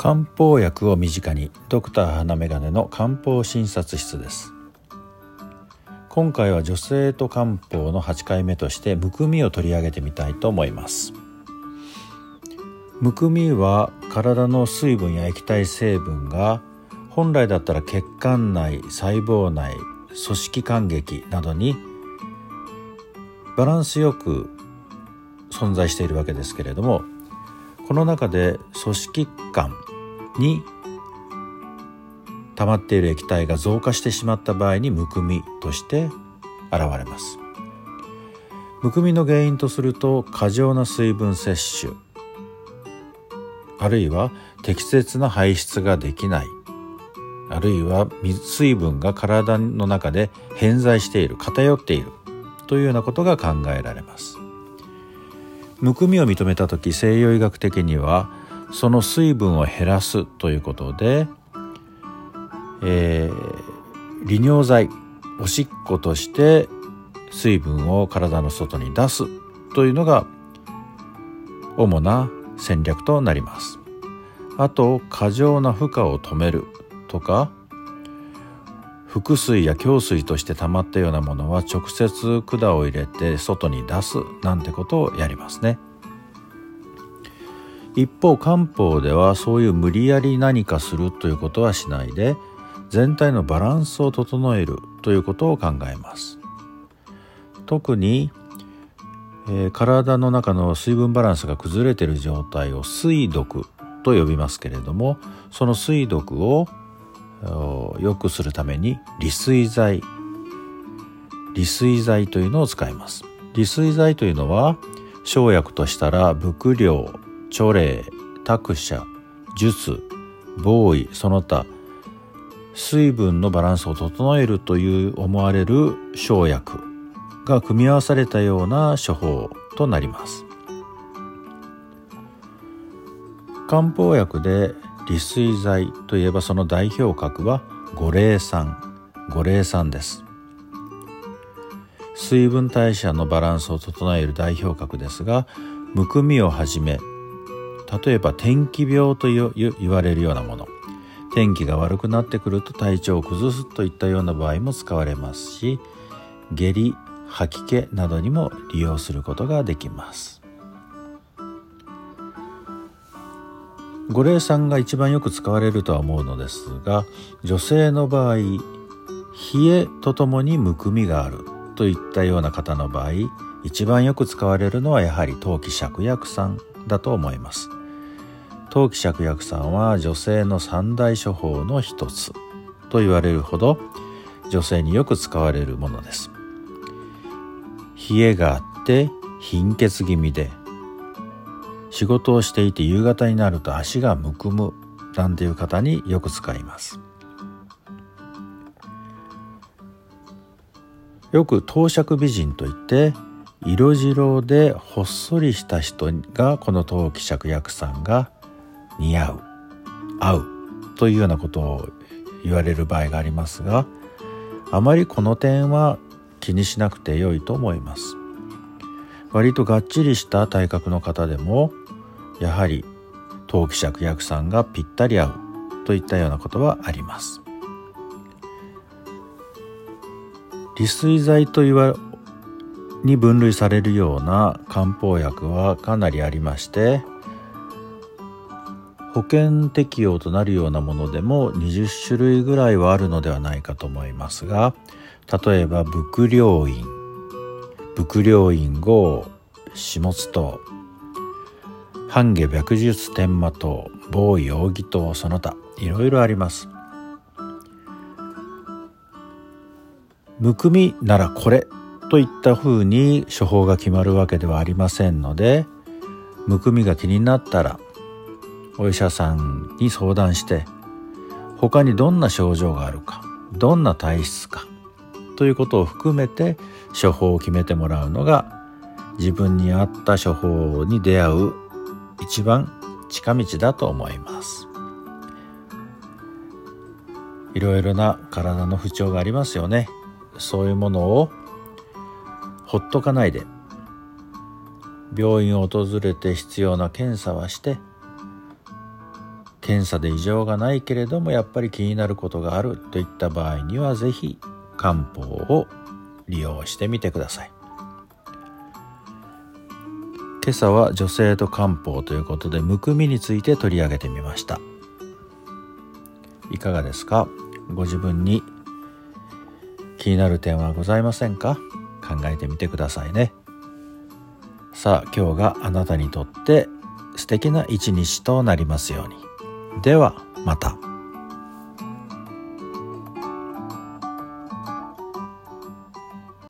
漢方薬を身近にドクター花眼鏡の漢方診察室です。今回は女性と漢方の8回目としてむくみを取り上げてみたいと思います。むくみは体の水分や液体成分が本来だったら血管内細胞内組織間撃などにバランスよく存在しているわけですけれどもこの中で組織間に溜まっている液体が増加してしまった場合にむくみとして現れます。むくみの原因とすると過剰な水分摂取あるいは適切な排出ができないあるいは水分が体の中で偏在している偏っているというようなことが考えられます。むくみを認めた時西洋医学的にはその水分を減らすということで、えー、利尿剤おしっことして水分を体の外に出すというのが主な戦略となります。あと過剰な負荷を止めるとか腹水や胸水として溜まったようなものは直接管を入れて外に出すなんてことをやりますね。一方漢方ではそういう無理やり何かするということはしないで全体のバランスを整えるということを考えます。特に、えー、体の中の水分バランスが崩れている状態を水毒と呼びますけれどもその水毒を良くするために利水剤利水剤というのを使います。利水剤というのは生薬としたら伏量著霊託者術防衛その他水分のバランスを整えるという思われる生薬が組み合わされたような処方となります。漢方薬で利水剤といえばその代表格は五苓散五苓散です。水分代謝のバランスを整える代表格ですがむくみをはじめ例えば天気病と言われるようなもの。天気が悪くなってくると体調を崩すといったような場合も使われますし下痢吐き気などにも利用することができます。五苓散が一番よく使われるとは思うのですが女性の場合冷えとともにむくみがあるといったような方の場合一番よく使われるのはやはり陶器芍薬散だと思います。陶器芍薬散は女性の三大処方の一つと言われるほど女性によく使われるものです。冷えがあって貧血気味で仕事をしていて夕方になると足がむくむなんていう方によく使います。よく当釈美人といって色白でほっそりした人がこの陶器芍薬散が似合う合うというようなことを言われる場合がありますがあまりこの点は気にしなくて良いと思います。割とがっちりした体格の方でもやはり陶器芍薬さんがぴったり合うといったようなことはあります。利水剤といわに分類されるような漢方薬はかなりありまして保険適用となるようなものでも20種類ぐらいはあるのではないかと思いますが例えば伏量院伏量院号下津糖半下白術天魔糖防容義糖その他いろいろあります。むくみならこれといったふうに処方が決まるわけではありませんのでむくみが気になったらお医者さんに相談して他にどんな症状があるかどんな体質かということを含めて処方を決めてもらうのが自分に合った処方に出会う一番近道だと思います。いろいろな体の不調がありますよね。そういうものをほっとかないで病院を訪れて必要な検査はして検査で異常がないけれどもやっぱり気になることがあるといった場合には是非漢方を利用してみてください。今朝は女性と漢方ということでむくみについて取り上げてみました。いかがですか？ご自分に気になる点はございませんか？考えてみてくださいね。さあ今日があなたにとって素敵な一日となりますように。ではまた。